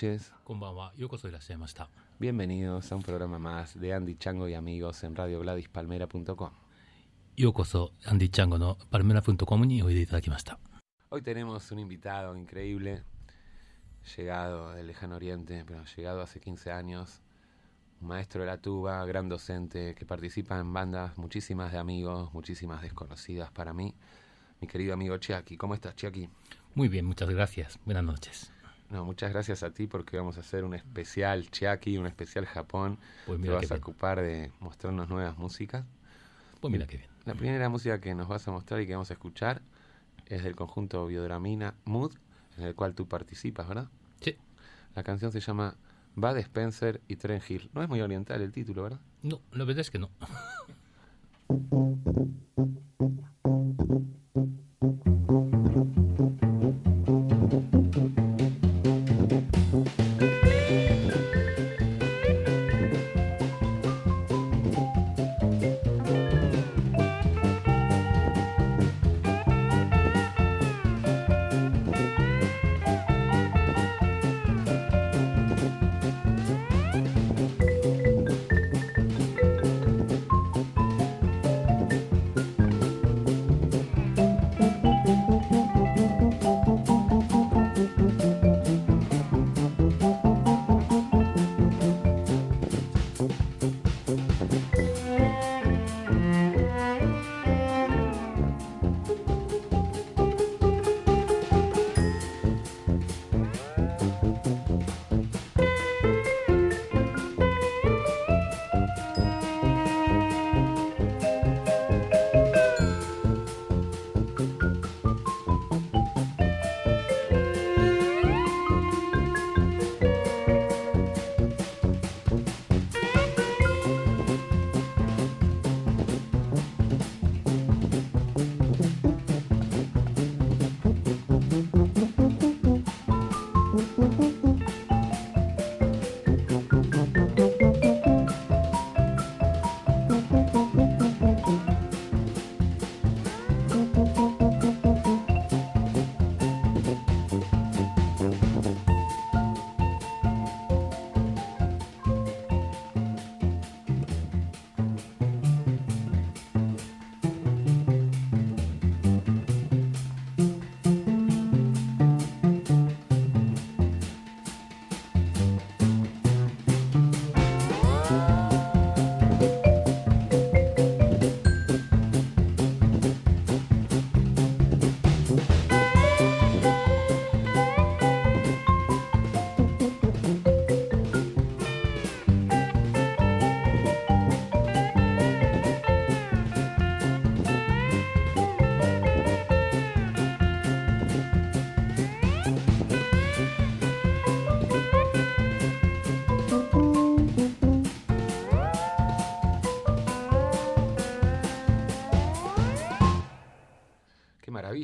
noches. Bienvenidos a un programa más de Andy Chango y amigos en radiogladispalmera.com. Yokoso Andy Chango no palmera.com hoy. Hoy tenemos un invitado increíble, llegado del lejano oriente, pero llegado hace 15 años, un maestro de la tuba, gran docente, que participa en bandas, muchísimas de amigos, muchísimas desconocidas para mí. Mi querido amigo Chiaki, ¿cómo estás Chiaki? Muy bien, muchas gracias. Buenas noches. No, muchas gracias a ti porque vamos a hacer un especial Chiaki, un especial Japón. Pues Te vas a bien. ocupar de mostrarnos nuevas músicas. Pues mira qué bien. La primera música que nos vas a mostrar y que vamos a escuchar es del conjunto Biodramina Mood, en el cual tú participas, ¿verdad? Sí. La canción se llama Bud Spencer y Tren Hill. No es muy oriental el título, ¿verdad? No, la verdad es que no.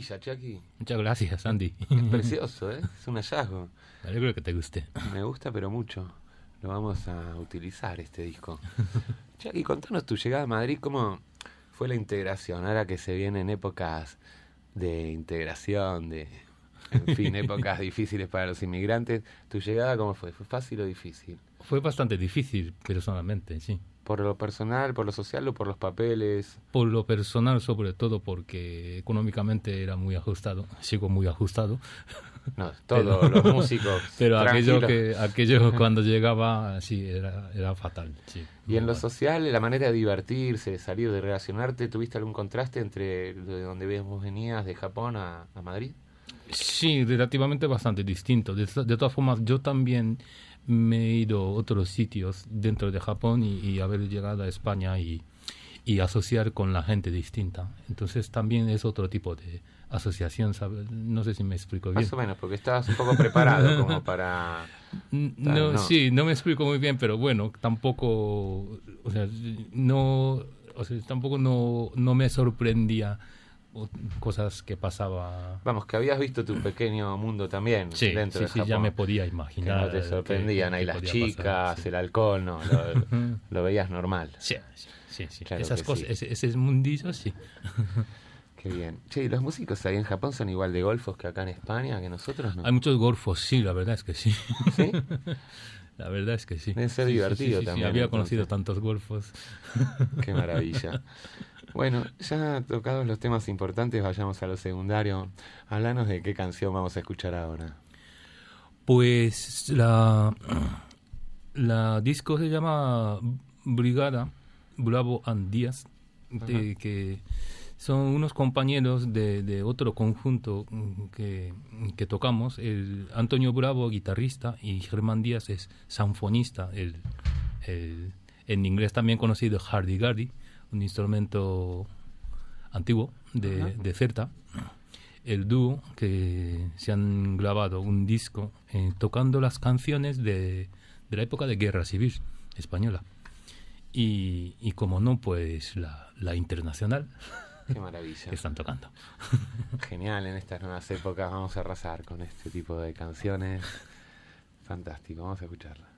maravilla, Chucky. Muchas gracias, Andy. Es precioso, ¿eh? Es un hallazgo. Me alegro que te guste. Me gusta, pero mucho. Lo vamos a utilizar este disco. Chucky, contanos tu llegada a Madrid, ¿cómo fue la integración? Ahora que se vienen épocas de integración, de, en fin, épocas difíciles para los inmigrantes. ¿Tu llegada cómo fue? ¿Fue fácil o difícil? Fue bastante difícil, personalmente, sí. ¿Por lo personal, por lo social o por los papeles? Por lo personal, sobre todo porque económicamente era muy ajustado. Sigo muy ajustado. No, todos los músicos. Pero aquello que aquello cuando llegaba, sí, era, era fatal. Sí, Y en lo social, la manera de divertirse, de salir, de relacionarte, ¿tuviste algún contraste entre de donde vos venías, de Japón a, a Madrid? Sí, relativamente bastante distinto. De, de todas formas, yo también me he ido a otros sitios dentro de Japón y, y haber llegado a España y, y asociar con la gente distinta. Entonces también es otro tipo de asociación, ¿sabes? No sé si me explico bien. Más o menos, porque estabas un poco preparado como para... No, no. sí, no me explico muy bien, pero bueno, tampoco, o sea, no, o sea, tampoco no, no me sorprendía cosas que pasaba. Vamos, que habías visto tu pequeño mundo también Sí, dentro sí, de sí, Japón. ya me podía que imaginar. no te que- sorprendían que- ahí que las chicas, pasar, el alcohol, no, lo, lo veías normal. Sí, sí, sí. Claro Esas que cosas, ese, ese mundillo, sí. Qué bien. Che, ¿y los músicos ahí en Japón son igual de golfos que acá en España, que nosotros no? Hay muchos golfos, sí, la verdad es que sí. ¿Sí? La verdad es que sí. Debe ser divertido también, Había entonces. conocido tantos golfos. Qué maravilla. Bueno, ya tocados los temas importantes, vayamos a lo secundario. Háblanos de qué canción vamos a escuchar ahora. Pues la, la disco se llama Brigada, Bravo and Díaz, de- que son unos compañeros de, de otro conjunto que, que tocamos. El Antonio Bravo, guitarrista, y Germán Díaz es sanfonista, el, el- en inglés también conocido hardy-gardy, un instrumento antiguo de, de Certa el dúo que se han grabado un disco eh, tocando las canciones de, de la época de Guerra Civil española. Y, y como no, pues la, la internacional Qué maravilla. que están tocando. Genial, en estas nuevas épocas vamos a arrasar con este tipo de canciones. Fantástico, vamos a escucharla.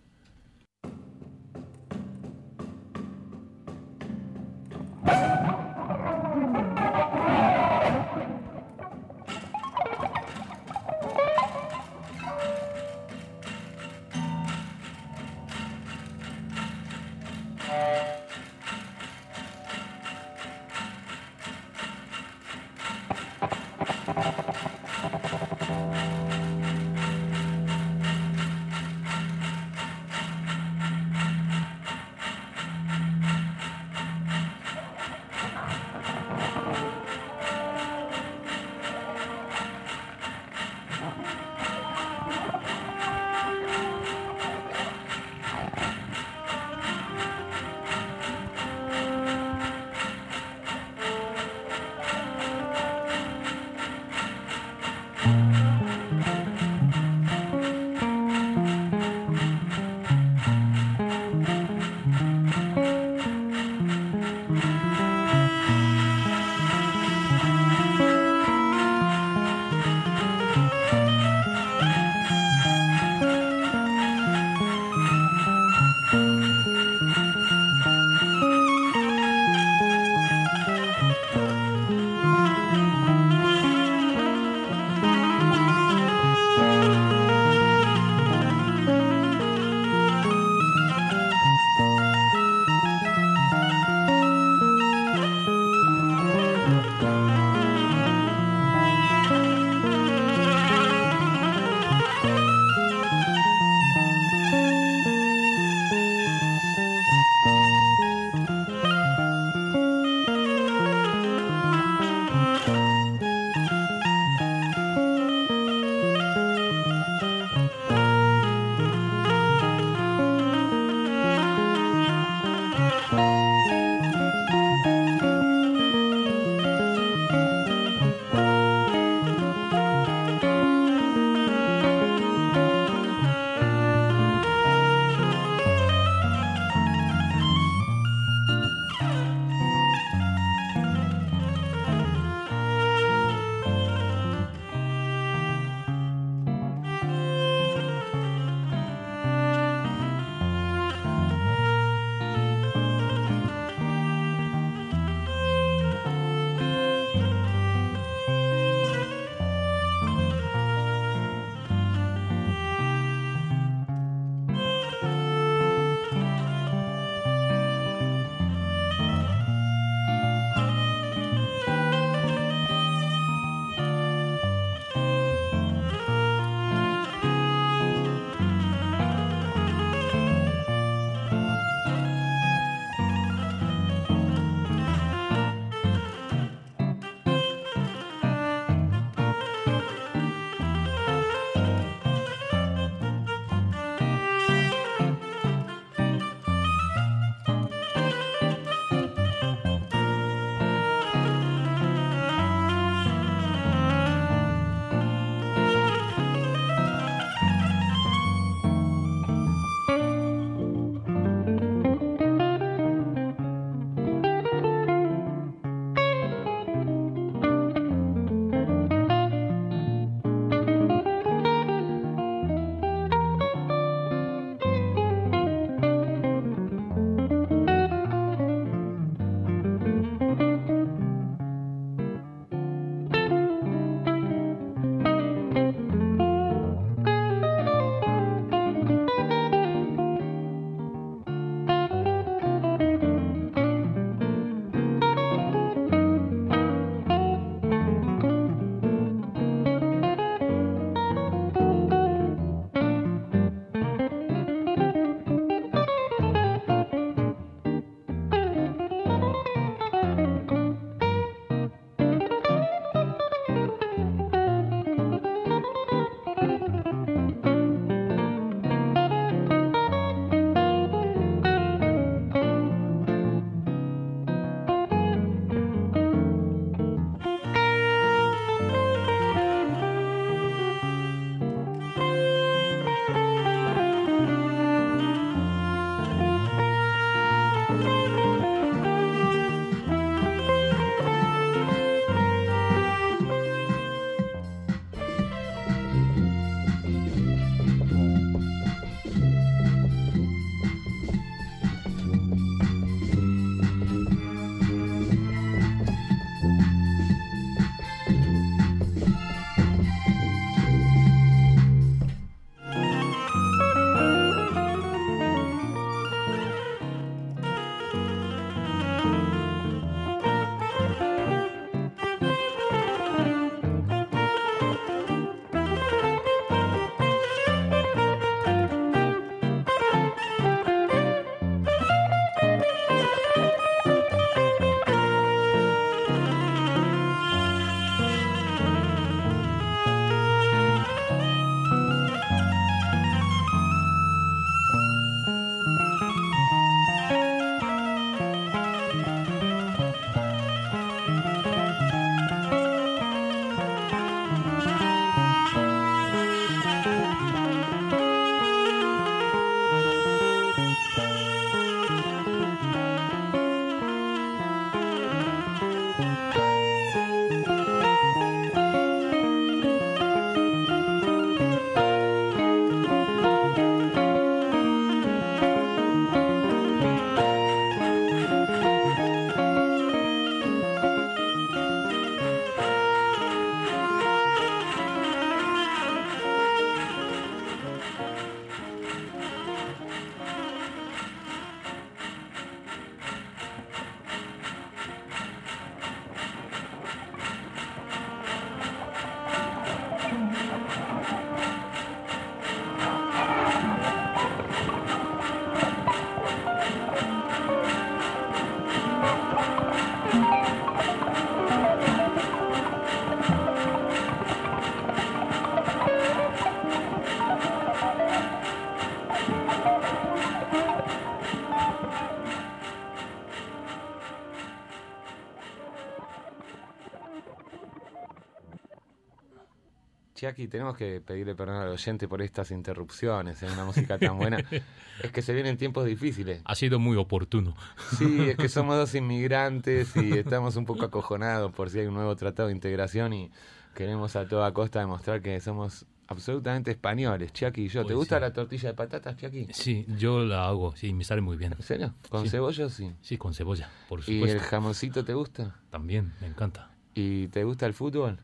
Chiaki, tenemos que pedirle perdón al oyente por estas interrupciones en una música tan buena. es que se vienen tiempos difíciles. Ha sido muy oportuno. Sí, es que somos dos inmigrantes y estamos un poco acojonados por si hay un nuevo tratado de integración y queremos a toda costa demostrar que somos absolutamente españoles, Chiaki y yo. ¿Te Pues gusta sí. la tortilla de patatas, Chiaki? Sí, yo la hago, sí, me sale muy bien. ¿En serio? ¿Con Sí. cebolla sí? Sí, con cebolla, por ¿Y supuesto. el jamoncito te gusta? También, me encanta. ¿Y te gusta el fútbol?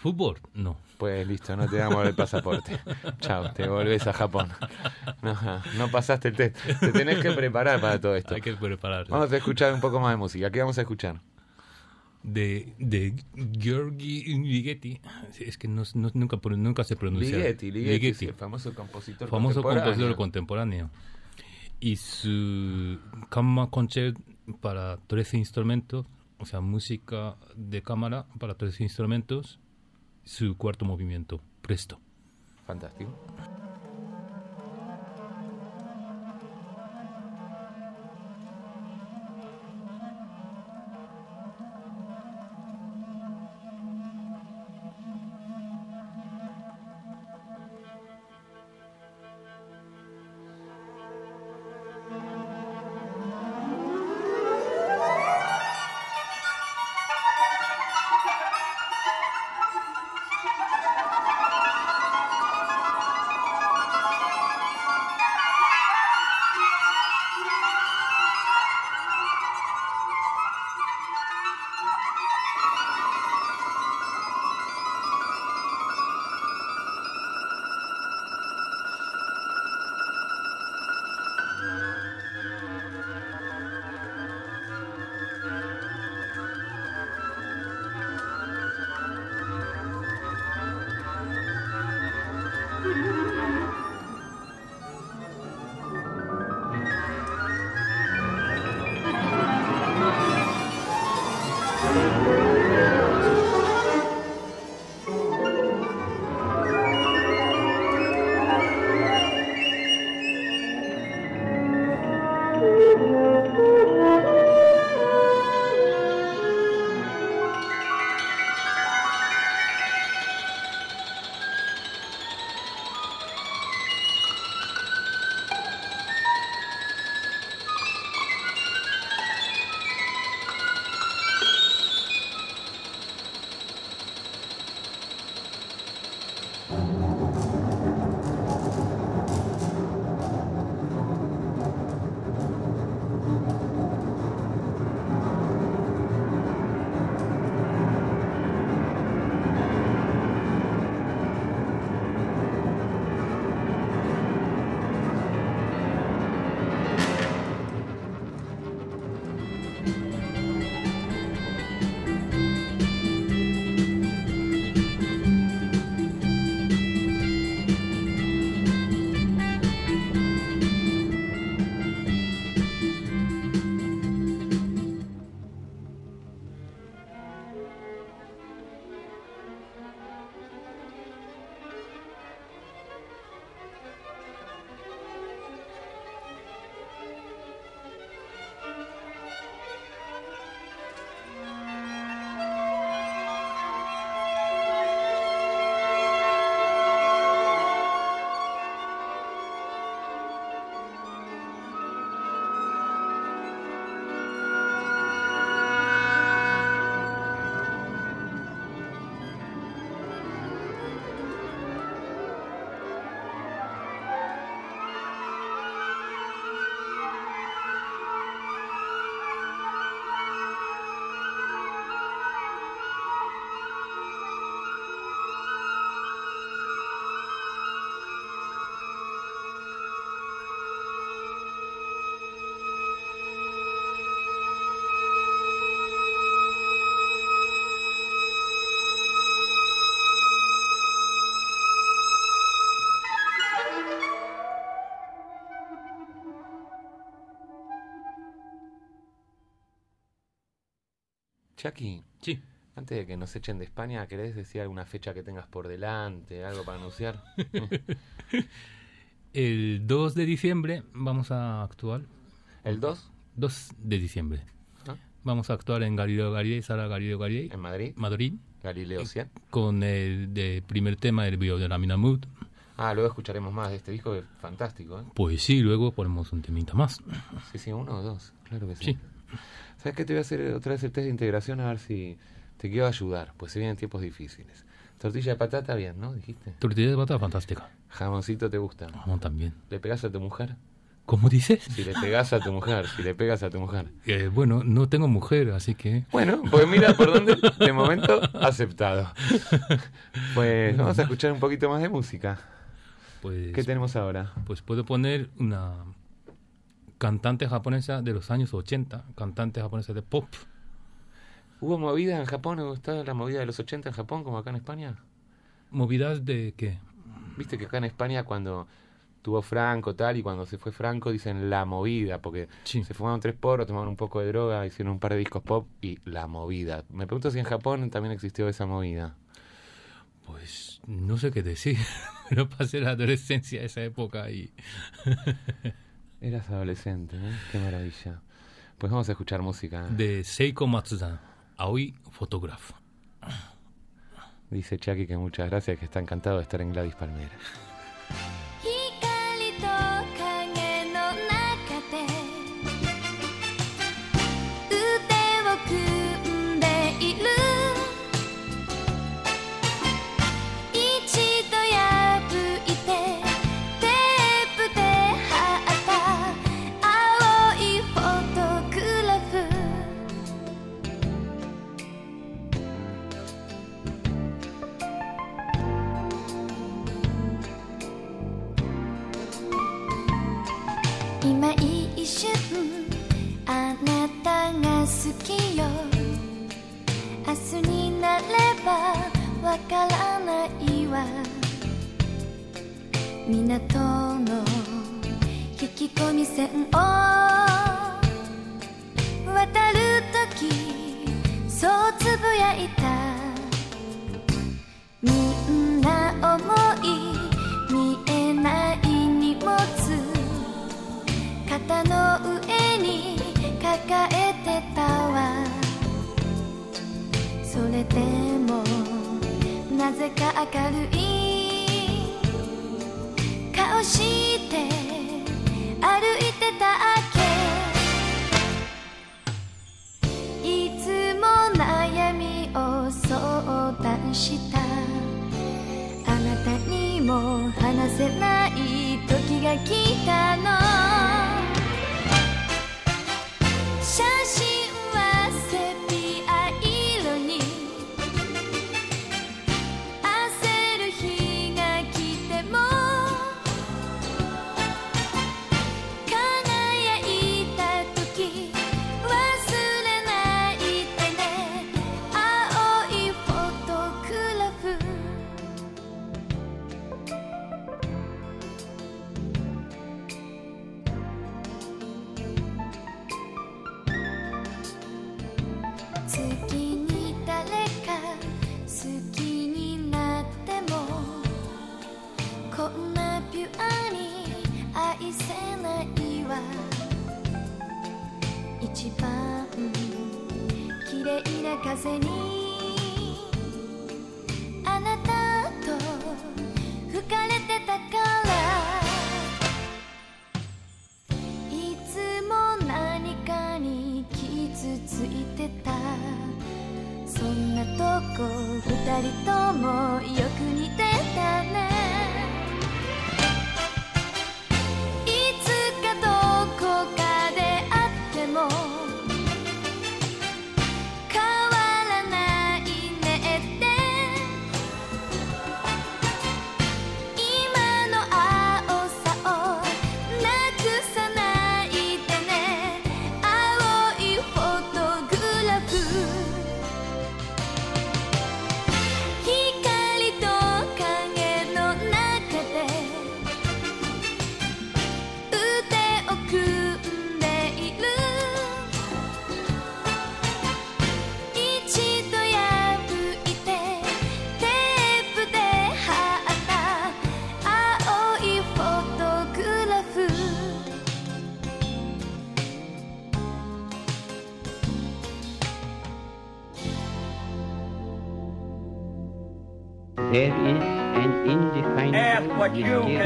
¿Fútbol? No. Pues listo, no te damos el pasaporte. Chao, te volvés a Japón. No, no pasaste el test. Te tenés que preparar para todo esto. Hay que preparar. Vamos a escuchar un poco más de música. ¿Qué vamos a escuchar? De, de Georgi Ligeti. Es que no, no- nunca, nunca se pronuncia. Ligeti, Ligeti, Ligeti. sí, el famoso compositor famoso contemporáneo. compositor contemporáneo. Y su Kamma Concert para 13 instrumentos, o sea, música de cámara para 13 instrumentos, su cuarto movimiento, Presto. Fantástico. Chucky, Sí. antes de que nos echen de España, ¿querés decir alguna fecha que tengas por delante, algo para anunciar? El 2 de diciembre vamos a actuar. ¿El 2? 2 de diciembre. Ah. Vamos a actuar en Galileo Galilei, Sala Galileo Galilei, ¿En Madrid? Madrid. Galileo 100. con el de primer tema del video de la Minamut. Ah, luego escucharemos más de este disco que es fantástico, ¿eh? Pues sí, luego ponemos un temita más. Sí, sí, uno o dos, claro que sí. Sí. ¿Sabes qué? Te voy a hacer otra vez el test de integración a ver si te quiero ayudar, pues se vienen tiempos difíciles. Tortilla de patata, bien, ¿no? Dijiste. Tortilla de patata, fantástica. Jamoncito te gusta. Vamos también. ¿Le pegas a tu mujer? ¿Cómo dices? Si le pegas a tu mujer, si le pegas a tu mujer. Eh, bueno, no tengo mujer, así que... Bueno, pues mira por dónde, de momento, aceptado. Pues vamos a escuchar un poquito más de música. Pues, ¿Qué tenemos ahora? pues puedo poner una cantante japonesa de los años 80, cantante japonesa de pop. ¿Hubo movida en Japón? ¿Está la movida de los 80 en Japón como acá en España? ¿Movidas de qué? Viste que acá en España cuando tuvo Franco tal y cuando se fue Franco dicen la movida porque Sí. se fumaron tres porros, tomaron un poco de droga, hicieron un par de discos pop y la movida. Me pregunto si en Japón también existió esa movida. Pues no sé qué decir. Pero pasé la adolescencia a esa época y... Eras adolescente, ¿eh? Qué maravilla. Pues vamos a escuchar música. De Seiko Matsuda, Aoi Photograph. Dice Chucky que muchas gracias, que está encantado de estar en Gladys Palmera. きよ。明日になればわからないわ。港の引き込み線を。渡るときそうつぶやいた。みんな思い見えない荷物。肩の上抱えてたわ。それでもなぜか明るい。顔して歩いてたけ。いつも悩みを相談した。あなたにも話せない時が来た。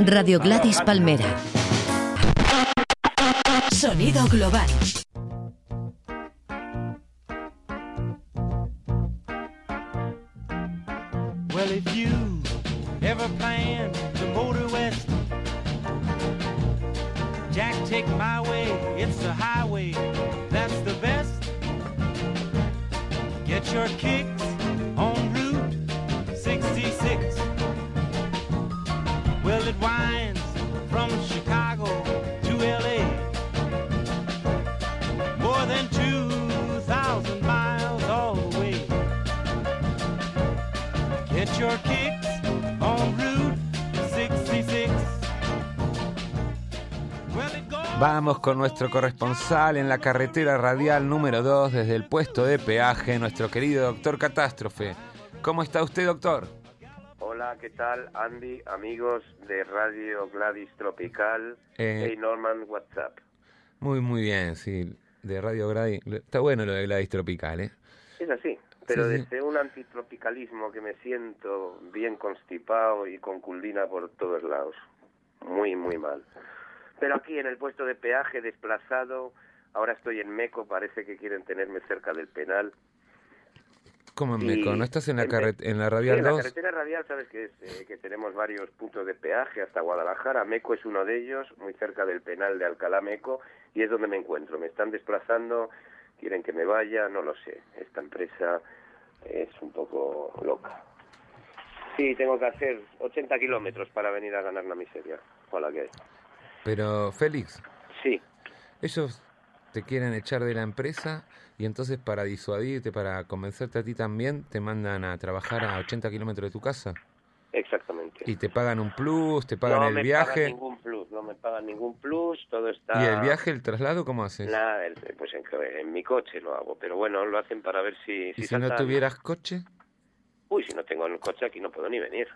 Radio Gladys Palmera. Sonido global. Con nuestro corresponsal en la carretera radial número 2 desde el puesto de peaje, nuestro querido doctor Catástrofe. ¿Cómo está usted, doctor? Hola, ¿qué tal? Andy, amigos de Radio Gladys Tropical. Eh. Hey Norman, WhatsApp. Muy, muy bien, sí. De Radio Gladys. Está bueno lo de Gladys Tropical, ¿eh? Es así, pero Sí, sí. desde un antitropicalismo que me siento bien constipado y con culdina por todos lados. Muy, muy mal. Pero aquí en el puesto de peaje desplazado, ahora estoy en Meco, parece que quieren tenerme cerca del penal. ¿Cómo en Meco? ¿No estás en la, Me- en la Sí, radial en la 2? carretera radial, sabes que, es, eh, que tenemos varios puntos de peaje hasta Guadalajara. Meco es uno de ellos, muy cerca del penal de Alcalá Meco, y es donde me encuentro. Me están desplazando, quieren que me vaya, no lo sé. Esta empresa es un poco loca. Sí, tengo que hacer 80 kilómetros para venir a ganar la miseria. Hola, ¿qué hay? Pero, Félix, Sí, ellos te quieren echar de la empresa y entonces para disuadirte, para convencerte a ti también, te mandan a trabajar a 80 kilómetros de tu casa. exactamente. Y te pagan un plus, te pagan no el me viaje. pagan ningún plus, no me pagan ningún plus, todo está... ¿Y el viaje, el traslado, cómo haces? Nada, pues en, en mi coche lo hago, pero bueno, lo hacen para ver si... ¿Y si no tuvieras coche? Uy, si no tengo el coche aquí no puedo ni venir.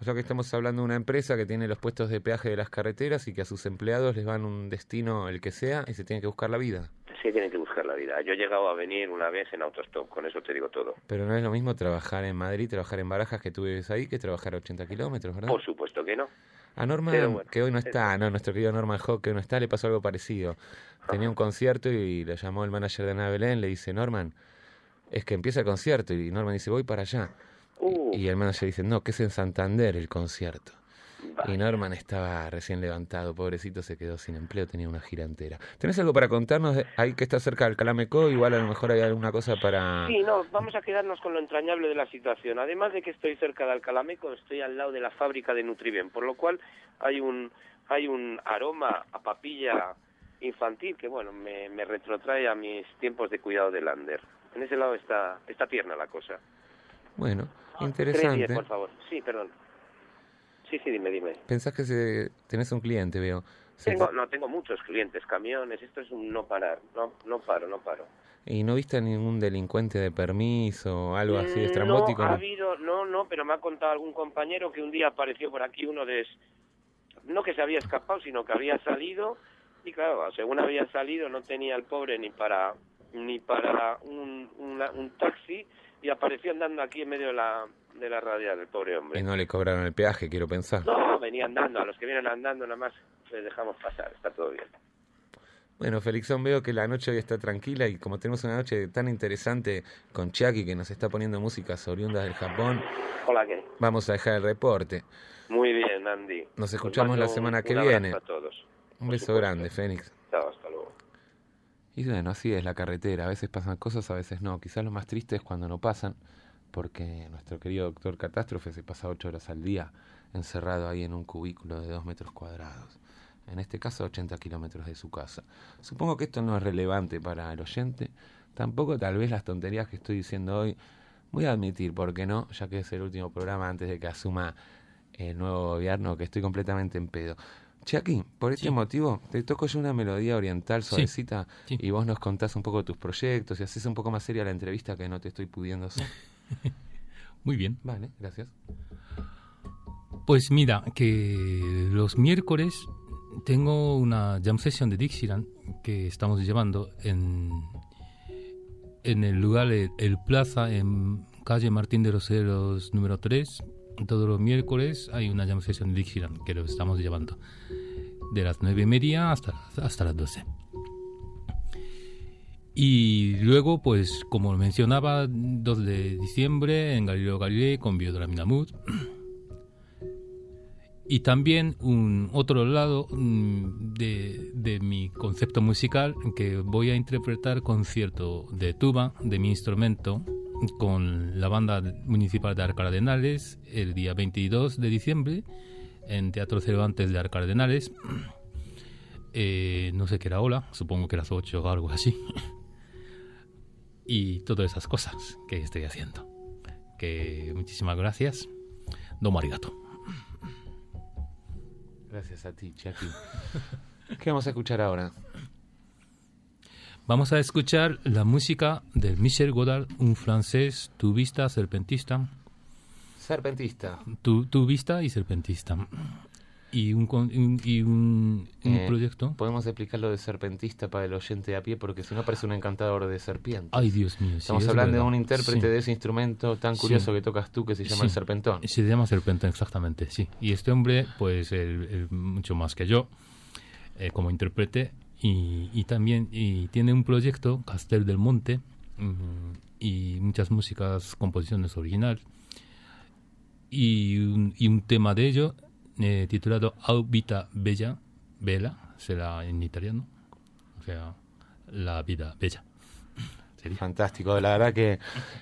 O sea que estamos hablando de una empresa que tiene los puestos de peaje de las carreteras y que a sus empleados les van un destino, el que sea, y se tienen que buscar la vida. Sí, tienen que buscar la vida. Yo he llegado a venir una vez en autostop, con eso te digo todo. Pero no es lo mismo trabajar en Madrid, trabajar en Barajas que tú vives ahí, que trabajar a 80 kilómetros, ¿verdad? Por supuesto que no. A bueno, que hoy no es- está, no, nuestro querido Norman Hawk, que hoy no está, le pasó algo parecido. Tenía un concierto y le llamó el manager de Ana Belén, le dice, Norman, es que empieza el concierto. Y Norman dice, voy para allá. Uh, Y el manager dice, no, que es en Santander el concierto. Y Norman estaba recién levantado, pobrecito, se quedó sin empleo, tenía una gira entera. ¿Tenés algo para contarnos ahí que está cerca del Calameco? Igual a lo mejor hay alguna cosa para... Sí, no, vamos a quedarnos con lo entrañable de la situación. Además de que estoy cerca de Alcalameco, estoy al lado de la fábrica de Nutriben, por lo cual hay un hay un aroma a papilla infantil que, bueno, me, me retrotrae a mis tiempos de cuidado del Lander. En ese lado está, está tierna la cosa. Bueno, Tres interesante. diez, por favor. Sí, perdón. Sí, sí, dime, dime. Pensás que se... tenés un cliente, veo. Tengo, no, tengo muchos clientes, camiones, esto es un no parar, no, no paro, no paro. ¿Y no viste a ningún delincuente de permiso o algo así Mm, estrambótico? No, ha habido, no, no, pero me ha contado algún compañero que un día apareció por aquí uno de, no que se había escapado, sino que había salido y claro, según había salido no tenía el pobre ni para ni para un, una- un taxi y apareció andando aquí en medio de la de la radial, el pobre hombre. Y no le cobraron el peaje, quiero pensar. No, venía andando, a los que vienen andando nada más les dejamos pasar, está todo bien. Bueno, Felixón, veo que la noche hoy está tranquila y como tenemos una noche tan interesante con Chiaki que nos está poniendo músicas oriundas del Japón, Hola, ¿qué? vamos a dejar el reporte. Muy bien, Andy. Nos Os escuchamos la semana un- que un viene. a todos. Un beso supuesto. grande, Fénix. Y bueno, así es la carretera. A veces pasan cosas, a veces no. Quizás lo más triste es cuando no pasan, porque nuestro querido doctor Catástrofe se pasa ocho horas al día encerrado ahí en un cubículo de dos metros cuadrados. En este caso, 80 kilómetros de su casa. Supongo que esto no es relevante para el oyente. Tampoco tal vez las tonterías que estoy diciendo hoy. Voy a admitir, ¿por qué no? Ya que es el último programa antes de que asuma el nuevo gobierno, que estoy completamente en pedo. Chucky, por este Sí. motivo, te toco yo una melodía oriental suavecita sí. y vos nos contás un poco tus proyectos y haces un poco más seria la entrevista que no te estoy pudiendo hacer. Muy bien. Vale, gracias. Pues mira, que los miércoles tengo una jam session de Dixieland que estamos llevando en, en el lugar El, El Plaza, en calle Martín de los Ceros número 3, todos los miércoles hay una jam session de Dixieland que lo estamos llevando de las nueve y media hasta, hasta las 12. Y luego, pues, como mencionaba, 2 de diciembre en Galileo Galilei con Biodramina Mood. Y también un otro lado mm, de, de, mi concepto musical que voy a interpretar concierto de tuba de mi instrumento con la banda municipal de Arcardenales el día 22 de diciembre en Teatro Cervantes de Arcardenales. Eh, no sé qué era hora, supongo que las 8 o algo así. y todas esas cosas que estoy haciendo. Que muchísimas gracias. Domo arigato. Gracias a ti, Chucky. ¿Qué vamos a escuchar ahora? Vamos a escuchar la música de Michel Godard, un francés tubista, serpentista. Serpentista. Tu, tubista y serpentista. Y un, un y un, un Eh, proyecto. Podemos explicar lo de serpentista para el oyente a pie, porque si no parece un encantador de serpientes. Ay, Dios mío. sí, Estamos es hablando de un intérprete Sí. de ese instrumento tan curioso Sí. que tocas tú, que se llama el serpentón. Se llama Serpentón, exactamente, sí. Y este hombre, pues, él- él mucho más que yo, eh, como intérprete, y, y también y tiene un proyecto, Castel del Monte, mm, y muchas músicas, composiciones original, y un, y un tema de ello eh, titulado Au Vita Bella, Bella, será en italiano, o sea, la vida bella. Fantástico, la verdad que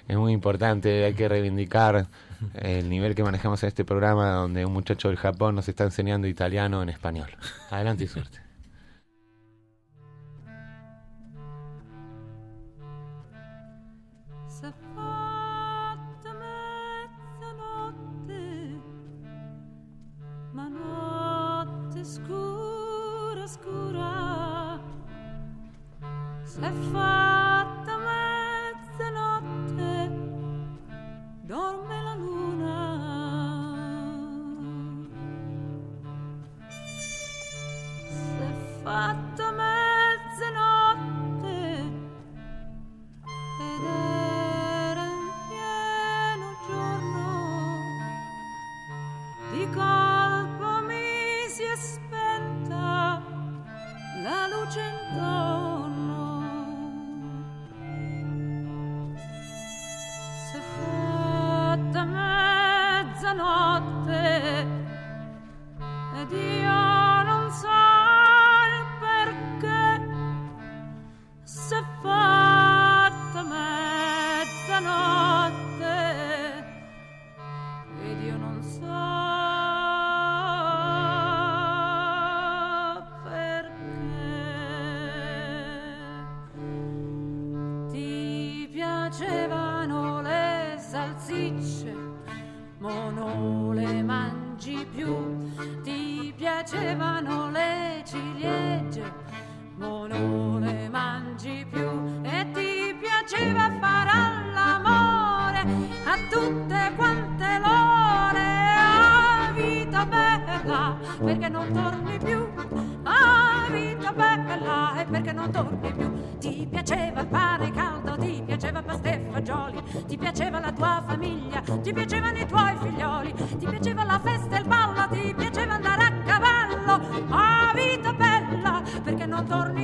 es muy importante, hay que reivindicar el nivel que manejamos en este programa donde un muchacho del Japón nos está enseñando italiano en español. Adelante y suerte. S'è fatta mezzanotte, ma notte scura, scura. S'è fatta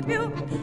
più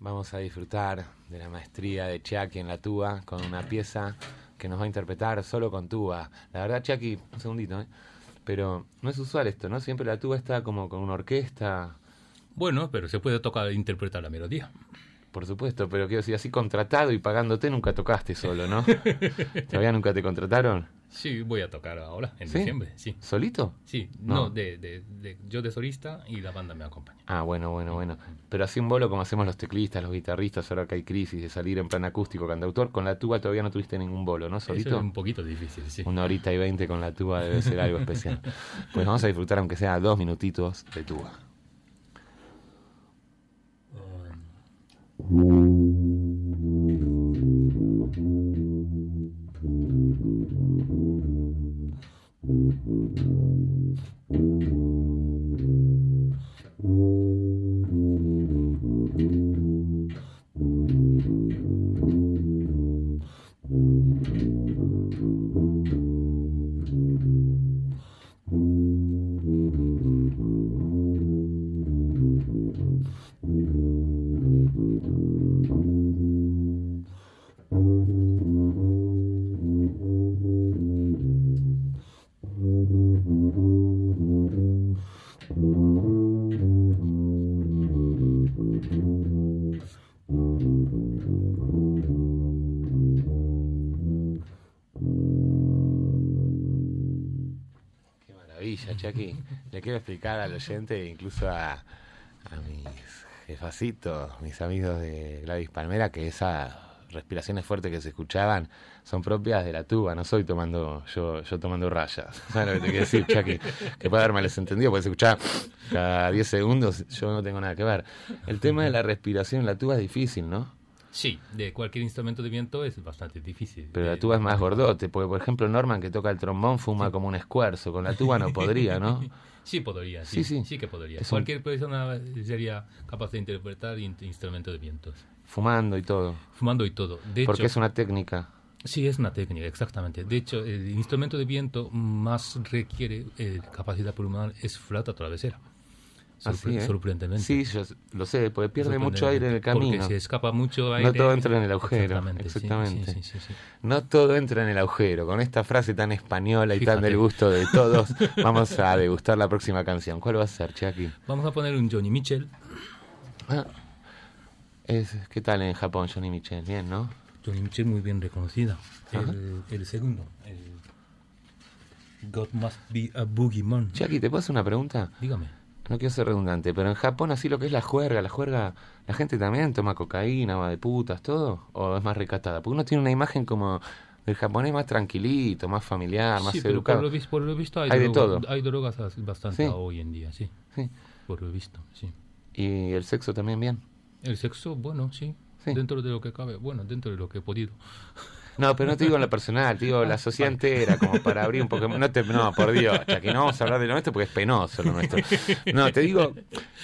vamos a disfrutar de la maestría de Chucky en la tuba con una pieza que nos va a interpretar solo con tuba. La verdad, Chucky, un segundito, ¿eh? pero no es usual esto, ¿no? Siempre la tuba está como con una orquesta. Bueno, pero se puede tocar e interpretar la melodía. Por supuesto, pero quiero decir, así contratado y pagándote nunca tocaste solo, ¿no? ¿Todavía nunca te contrataron? Sí, voy a tocar ahora, en ¿Sí? diciembre, sí. ¿Solito? Sí, No. no, de, de, de- yo de solista y la banda me acompaña. Ah, bueno, bueno, bueno. Pero así un bolo como hacemos los teclistas, los guitarristas, ahora que hay crisis de salir en plan acústico, cantautor, con la tuba todavía no tuviste ningún bolo, ¿no? Eso ¿Solito? es un poquito difícil, sí. Una horita y veinte con la tuba debe ser algo especial. Pues vamos a disfrutar, aunque sea dos minutitos, de tuba. Qué explicar al oyente, incluso a, a mis jefacitos, mis amigos de Gladys Palmera, que esas respiraciones fuertes que se escuchaban son propias de la tuba. No soy tomando yo yo tomando rayas. ¿Sabes lo que te quiero decir, Chucky? Que puede haber malentendido, porque se escuchaba cada 10 segundos. Yo no tengo nada que ver. El tema de la respiración en la tuba es difícil, ¿no? Sí, de cualquier instrumento de viento es bastante difícil. Pero la De- tuba es más gordote, porque por ejemplo Norman que toca el trombón fuma como un escuerzo, con la tuba no podría, ¿no? Sí podría, Sí, sí, sí. sí, que podría. Cualquier persona sería capaz de interpretar in- instrumentos de vientos. Fumando y todo. Fumando y todo. De Porque hecho, es una técnica. Sí, es una técnica, exactamente. De hecho, el instrumento de viento más requiere eh, capacidad pulmonar es flauta travesera. Así, Sorpre- ¿eh? Sorprendentemente. Sí, yo lo sé, porque pierde mucho aire en el camino. Porque se escapa mucho aire. No todo entra en el agujero. Exactamente, Exactamente. sí, sí, sí. No todo entra en el agujero. Con esta frase tan española y tan Fíjate. del gusto de todos, vamos a degustar la próxima canción. ¿Cuál va a ser, Chucky? Vamos a poner un Johnny Mitchell. Ah, es, ¿Qué tal en Japón, Johnny Mitchell? Bien, ¿no? Johnny Mitchell muy bien reconocida. El, el segundo. el God Must Be a Boogeyman. Chucky, ¿te puedo hacer una pregunta? Dígame. No quiero ser redundante, pero en Japón así lo que es la juerga, la juerga, la gente también toma cocaína, va de putas, todo, o es más recatada, porque uno tiene una imagen como del japonés más tranquilito, más familiar, más sí, pero educado. por lo, por lo visto hay, Hay de todo. hay drogas as- bastante Sí. hoy en día, sí. Sí. Por lo visto, sí. Y el sexo también bien. El sexo, bueno, sí. Sí. Dentro de lo que cabe, bueno, dentro de lo que he podido. No, pero no te digo en lo personal, te digo la sociedad entera, como para abrir un poco. No, te, no por Dios, ya que no vamos a hablar de lo nuestro porque es penoso lo nuestro. No, te digo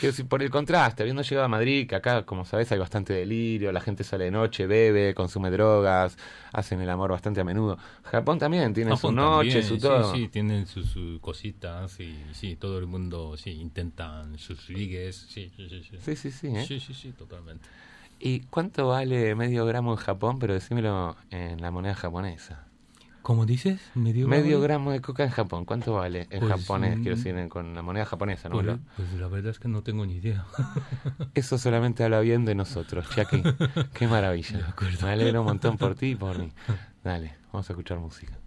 que si por el contraste, habiendo llegado a Madrid, que acá, como sabes, hay bastante delirio, la gente sale de noche, bebe, consume drogas, hacen el amor bastante a menudo. Japón también tiene Japón su noche, también, su todo. Sí, sí, tienen sus cositas y sí, todo el mundo sí intentan sus ligues, sí, sí, sí. Sí, Sí, sí, sí, ¿eh? sí, sí, sí, totalmente. ¿Y cuánto vale medio gramo en Japón? Pero decímelo en la moneda japonesa. ¿Cómo dices? Medio, Medio gramo? gramo de coca en Japón, ¿cuánto vale en Pues, japonés? mm, Quiero decir, en- con la moneda japonesa, ¿no? Pues, pues la verdad es que no tengo ni idea. Eso solamente habla bien de nosotros, Jackie. Qué maravilla. Me alegro un montón por ti y por mí. Dale, vamos a escuchar música.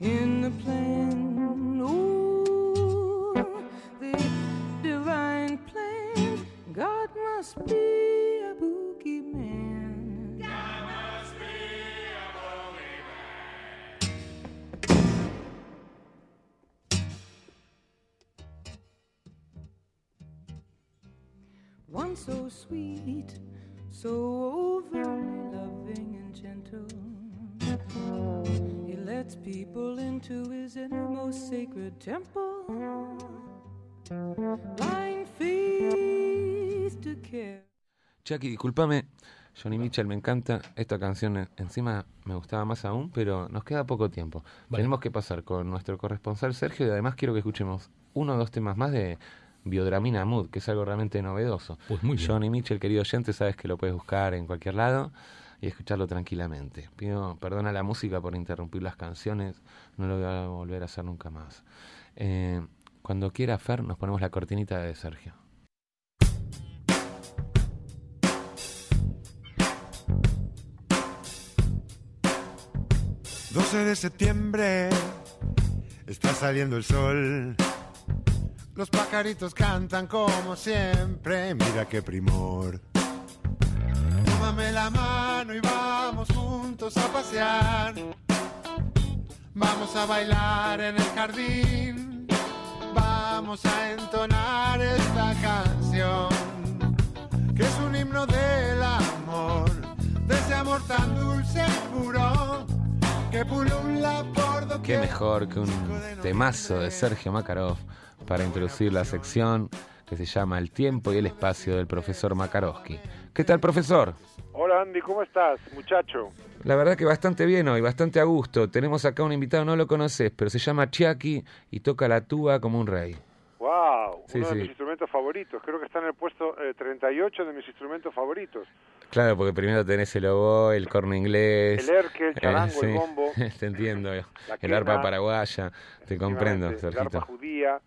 in temple. Blind faith to care. Chucky, discúlpame, Johnny Mitchell me encanta. Esta canción encima me gustaba más aún, pero nos queda poco tiempo. Tenemos que pasar con nuestro corresponsal Sergio y además quiero que escuchemos uno o dos temas más de Biodramina Mood, que es algo realmente novedoso. Pues muy bien. Johnny Mitchell, querido oyente, sabes que lo puedes buscar en cualquier lado y escucharlo tranquilamente. Pido perdón a la música por interrumpir las canciones, no lo voy a volver a hacer nunca más. Eh, cuando quiera Fer, nos ponemos la cortinita de Sergio. 12 de septiembre, está saliendo el sol. Los pajaritos cantan como siempre, mira qué primor. Tómame la mano y vamos juntos a pasear. Vamos a bailar en el jardín. Vamos a entonar esta canción, que es un himno del amor, de ese amor tan dulce y puro, que pulula por doquier. Qué mejor que un temazo de Sergio Makarov para introducir la sección que se llama El tiempo y el espacio del profesor Makarovsky. ¿Qué tal, profesor? Hola Andy, ¿cómo estás, muchacho? La verdad que bastante bien hoy, bastante a gusto. Tenemos acá un invitado, no lo conoces, pero se llama Chiaki y toca la tuba como un rey. ¡Wow! Sí, uno de sí. mis instrumentos favoritos. Creo que está en el puesto eh, 38 de mis instrumentos favoritos. Claro, porque primero tenés el oboe, el corno inglés. El erque, el charango, el sí, bombo. Te entiendo. El quena, arpa paraguaya. Te comprendo, El arpa judía.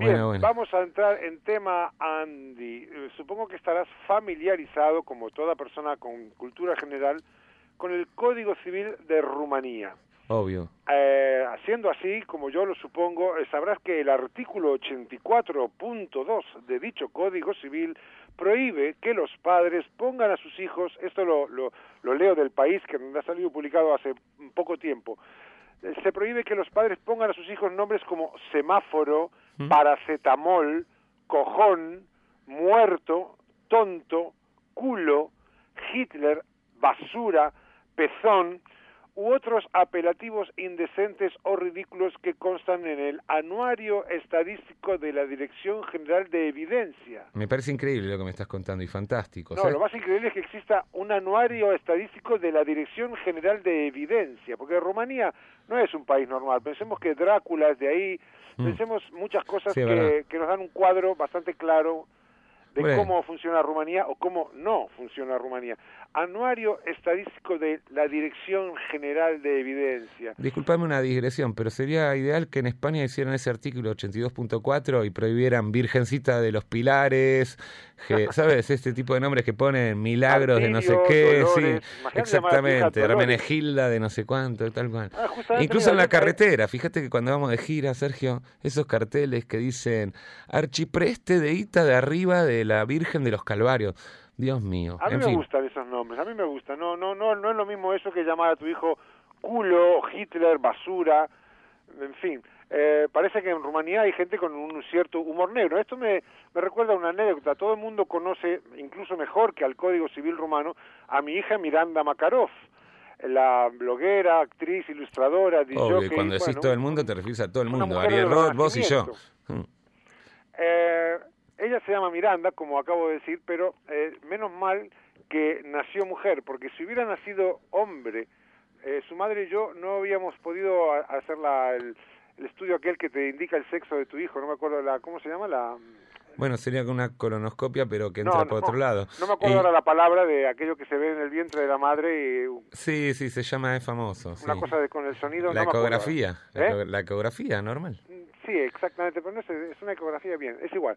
Bien, Bueno, bueno. vamos a entrar en tema, Andy. Eh, Supongo que estarás familiarizado, como toda persona con cultura general, con el Código Civil de Rumanía. Obvio. Eh, haciendo así, como yo lo supongo, eh, sabrás que el artículo 84.2 de dicho Código Civil prohíbe que los padres pongan a sus hijos, esto lo, lo, lo leo del país que ha salido publicado hace poco tiempo, eh, se prohíbe que los padres pongan a sus hijos nombres como semáforo, paracetamol, cojón, muerto, tonto, culo, Hitler, basura, pezón u otros apelativos indecentes o ridículos que constan en el Anuario Estadístico de la Dirección General de Evidencia. Me parece increíble lo que me estás contando y fantástico. No, ¿sabes? lo más increíble es que exista un anuario estadístico de la Dirección General de Evidencia, porque Rumanía no es un país normal. Pensemos que Drácula es de ahí, Mm. pensemos muchas cosas Sí, que, que nos dan un cuadro bastante claro de Bueno. cómo funciona Rumanía o cómo no funciona Rumanía. Anuario estadístico de la Dirección General de Evidencia. Disculpame una digresión, pero sería ideal que en España hicieran ese artículo 82.4 y prohibieran Virgencita de los Pilares, que- ¿sabes? Este tipo de nombres que ponen milagros de no sé qué, Dolores. sí, exactamente. Hermenegilda de no sé cuánto, tal cual. Ah, Incluso en la te- carretera, fíjate que cuando vamos de gira, Sergio, esos carteles que dicen archipreste de Ita de arriba de la Virgen de los Calvarios. Dios mío. A mí en me fin. gustan esos nombres, a mí me gustan. No, no, no, no es lo mismo eso que llamar a tu hijo culo, Hitler, basura, en fin. Eh, parece que en Rumanía hay gente con un cierto humor negro. Esto me, me recuerda a una anécdota. Todo el mundo conoce, incluso mejor que al Código Civil rumano, a mi hija Miranda Makarov, la bloguera, actriz, ilustradora, Obvio, cuando decís bueno, todo el mundo te refieres a todo el mundo. Ariel Roth, vos y yo. Renacimiento. Eh, ella se llama Miranda, como acabo de decir, pero eh, menos mal que nació mujer, porque si hubiera nacido hombre, eh, su madre y yo no habíamos podido hacer la, el- el estudio aquel que te indica el sexo de tu hijo, no me acuerdo la, ¿cómo se llama? La Bueno, sería una colonoscopia, pero que entra no, por otro lado. No me acuerdo ahora la palabra de aquello que se ve en el vientre de la madre y Sí, sí, se llama, es famoso. una sí. cosa de, con el sonido. La no me acuerdo ecografía, la, ¿Eh? la ecografía normal. Sí, exactamente, pero no es, es una ecografía bien, es igual.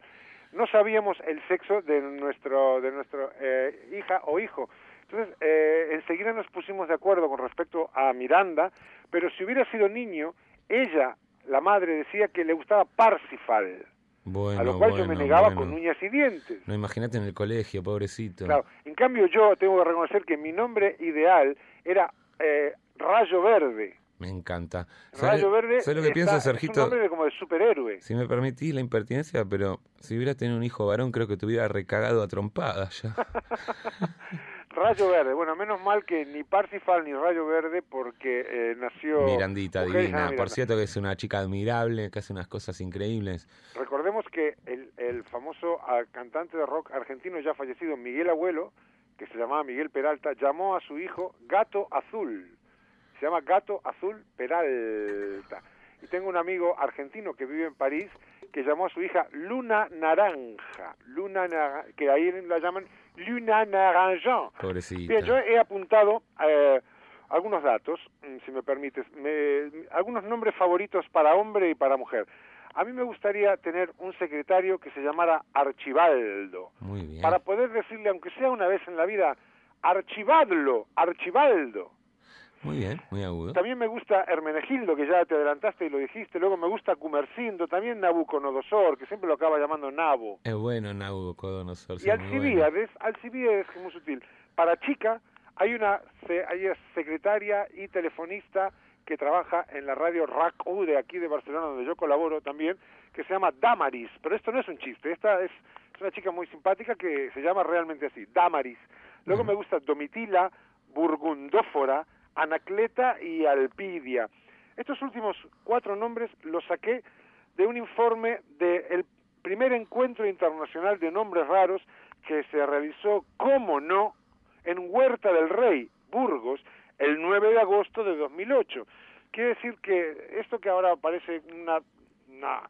No sabíamos el sexo de nuestro de nuestro eh, hija o hijo. Entonces, eh, enseguida nos pusimos de acuerdo con respecto a Miranda, pero si hubiera sido niño, ella, la madre, decía que le gustaba Parsifal, Bueno, a lo cual yo me negaba bueno. con uñas y dientes. No, imagínate en el colegio, pobrecito. Claro, en cambio yo tengo que reconocer que mi nombre ideal era eh, Rayo Verde. Me encanta. ¿Sabes Rayo Verde ¿sabes lo que está- pienso, es un nombre como de superhéroe. Si me permitís la impertinencia, pero si hubieras tenido un hijo varón, creo que te hubiera recagado a trompadas ya. Rayo Verde, bueno, menos mal que ni Parsifal ni Rayo Verde porque eh, nació... Mirandita divina. Por cierto que es una chica admirable, que hace unas cosas increíbles. Recordemos que el, el famoso ah, cantante de rock argentino ya fallecido, Miguel Abuelo, que se llamaba Miguel Peralta, llamó a su hijo Gato Azul. Se llama Gato Azul Peralta. Y tengo un amigo argentino que vive en París que llamó a su hija Luna Naranja. Luna Nara- que ahí la llaman Luna Naranjan. Pobrecita. Bien, yo he apuntado eh, algunos datos, mm, si me permites, me- algunos nombres favoritos para hombre y para mujer. A mí me gustaría tener un secretario que se llamara Archibaldo, Muy bien. para poder decirle, aunque sea una vez en la vida, Archivadlo, Archibaldo. Muy bien, muy agudo. También me gusta Hermenegildo, que ya te adelantaste y lo dijiste. Luego me gusta Cumercindo, también Nabucodonosor, que siempre lo acaba llamando Nabo. Es bueno Nabucodonosor. Y muy bueno. Alcibíades, Alcibíades es muy sutil. Para chica hay una, hay una secretaria y telefonista que trabaja en la radio RAC-U de aquí de Barcelona, donde yo colaboro también, que se llama Damaris. Pero esto no es un chiste, esta es, es una chica muy simpática que se llama realmente así, Damaris. Luego me gusta Domitila, Burgundófora, Anacleta y Alpidia. Estos últimos cuatro nombres los saqué de un informe del primer encuentro internacional de nombres raros que se realizó, como no, en Huerta del Rey, Burgos, el 9 de agosto de 2008. Quiere decir que esto que ahora parece una, una,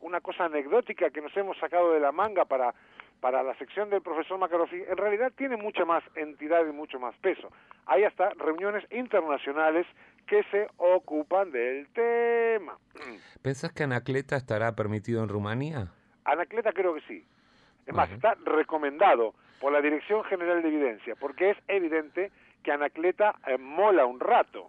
una cosa anecdótica que nos hemos sacado de la manga para, para la sección del profesor Macarofi, en realidad tiene mucha más entidad y mucho más peso. Hay hasta reuniones internacionales que se ocupan del tema. ¿Pensás que Anacleta estará permitido en Rumanía? Anacleta creo que sí. Es más, está recomendado por la Dirección General de Evidencia, porque es evidente que Anacleta eh, mola un rato.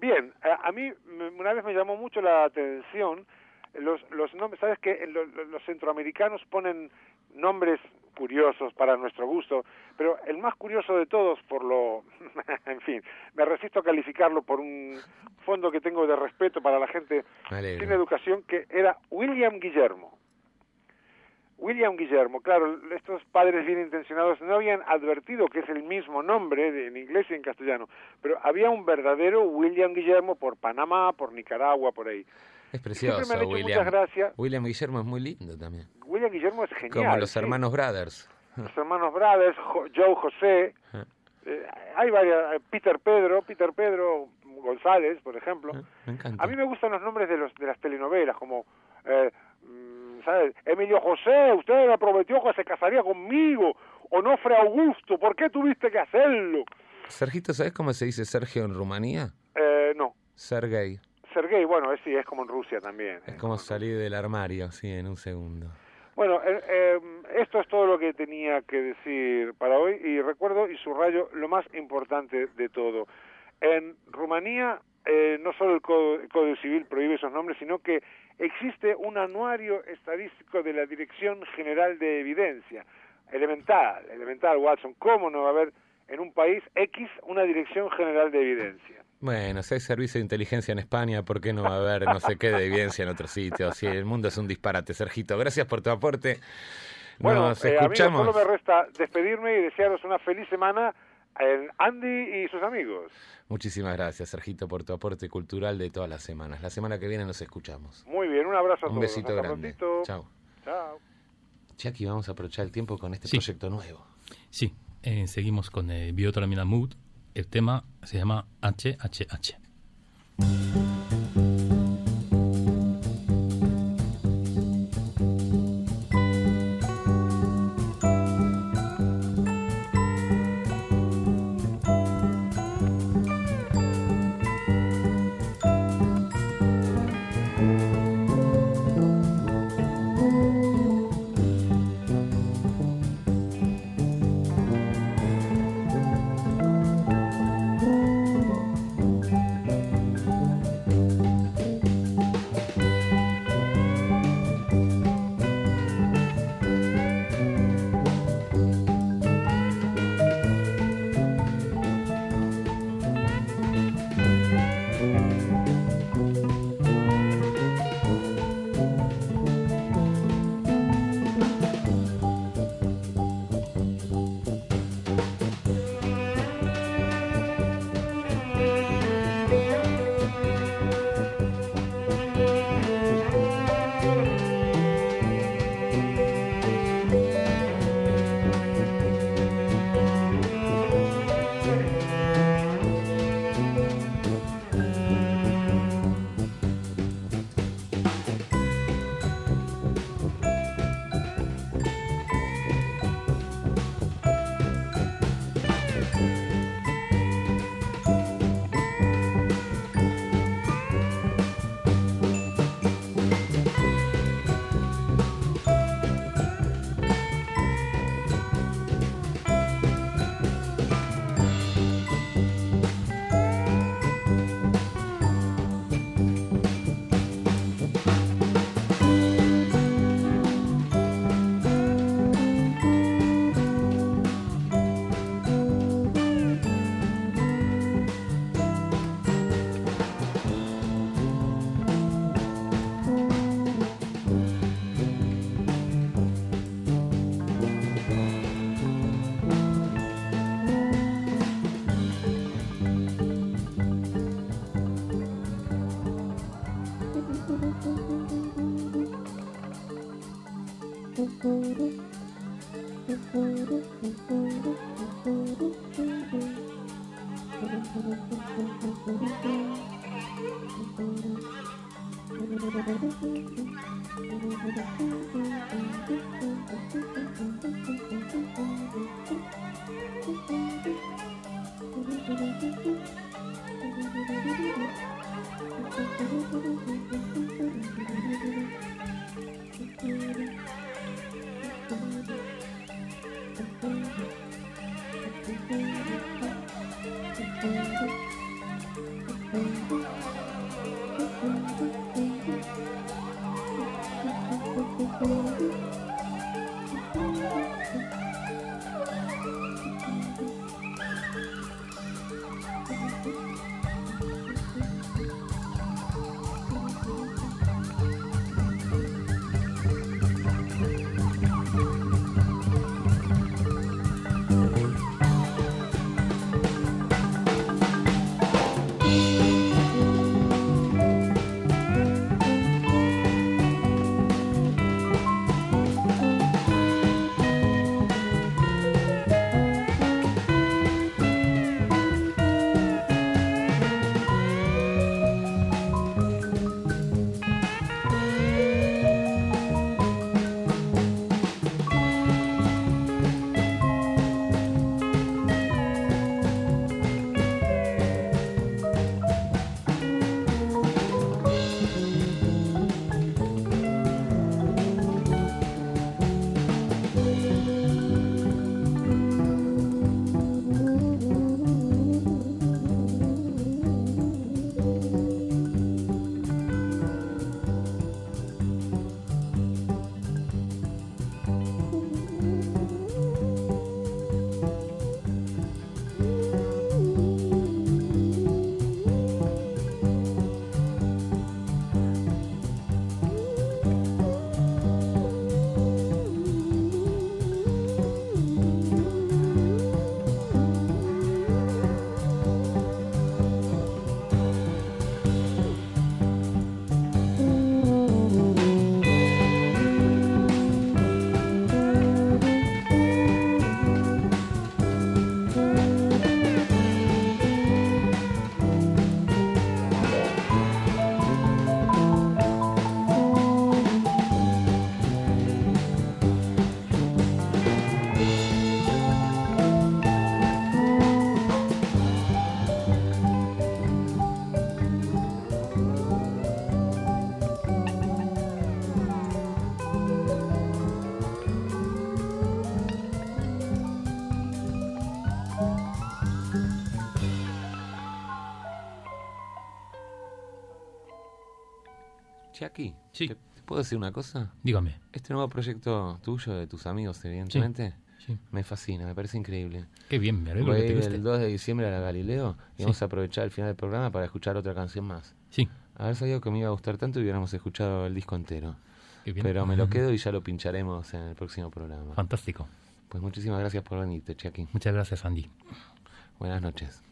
Bien, eh, a mí me- una vez me llamó mucho la atención los, los nombres, sabes que los, los centroamericanos ponen nombres curiosos para nuestro gusto, pero el más curioso de todos, por lo, en fin, me resisto a calificarlo por un fondo que tengo de respeto para la gente sin educación, que era William Guillermo. William Guillermo, claro, estos padres bien intencionados no habían advertido que es el mismo nombre de- en inglés y en castellano, pero había un verdadero William Guillermo por Panamá, por Nicaragua, por ahí. Es Siempre precioso, me han hecho William. muchas gracias. William Guillermo es muy lindo también. William Guillermo es genial. Como los sí. hermanos Brothers. Los hermanos Brothers, Jo- Joe José, Ah. eh, hay varias, eh, Peter Pedro, Peter Pedro González, por ejemplo. Me encanta. A mí me gustan los nombres de los de las telenovelas, como, eh, mm, ¿sabes? Emilio José, usted me prometió que se casaría conmigo. Onofre Augusto, ¿por qué tuviste que hacerlo? Sergito, ¿sabes cómo se dice Sergio en Rumanía? Eh, no, Sergei. Sergei, bueno, es, sí, es como en Rusia también. Es como salir del armario, sí, en un segundo. Bueno, eh, eh, esto es todo lo que tenía que decir para hoy y recuerdo y subrayo lo más importante de todo. En Rumanía eh, no solo el Código, el Código Civil prohíbe esos nombres, sino que existe un anuario estadístico de la Dirección General de Evidencia. Elemental, elemental, Watson. ¿Cómo no va a haber en un país X una Dirección General de Evidencia? Bueno, si hay servicio de inteligencia en España, ¿por qué no va a haber no sé qué de evidencia en otro sitio? Si el mundo es un disparate, Sergito. Gracias por tu aporte. Bueno, Nos eh, amigos, escuchamos. solo me resta despedirme y desearos una feliz semana en Andy y sus amigos. Muchísimas gracias, Sergito, por tu aporte cultural de todas las semanas. La semana que viene nos escuchamos. Muy bien, un abrazo a Un todos. besito Hasta grande. prontito. Chao. Chao. Jackie, vamos a aprovechar el tiempo con este Sí. proyecto nuevo. Sí, eh, seguimos con eh, Biotolamina Mood. El tema se llama HHH. Chiaki, Sí. ¿te, puedo decir una cosa? Dígame. Este nuevo proyecto tuyo, de tus amigos, evidentemente, sí. me fascina, me parece increíble. Qué bien, me alegro Voy que a te ir guste. el 2 de diciembre a la Galileo y vamos a aprovechar el final del programa para escuchar otra canción más. Sí. Haber sabido que me iba a gustar tanto y hubiéramos escuchado el disco entero. Qué bien. Pero me lo quedo y ya lo pincharemos en el próximo programa. Fantástico. Pues muchísimas gracias por venirte, Chiaki. Muchas gracias, Andy. Buenas noches.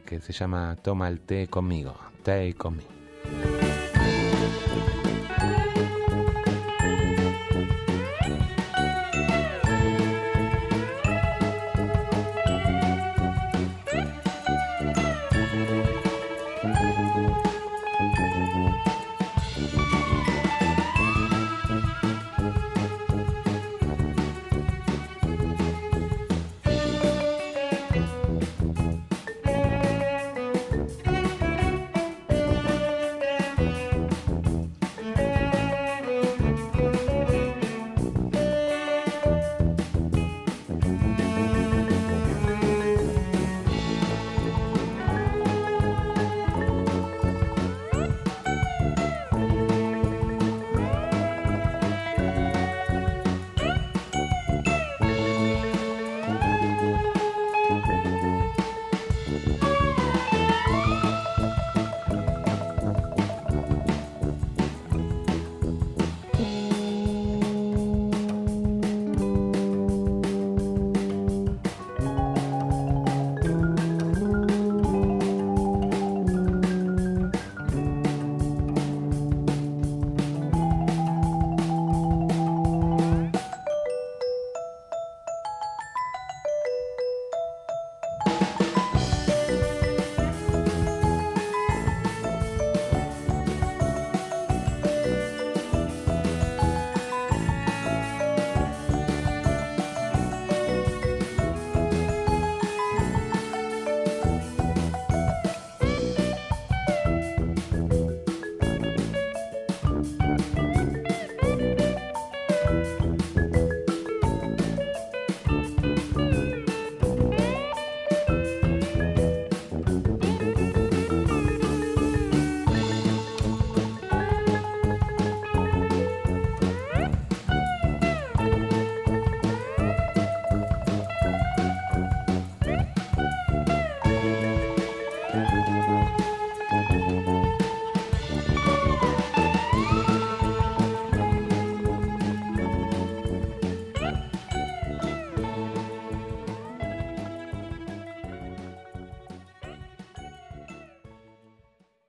Que se llama Toma el té conmigo. Té conmigo.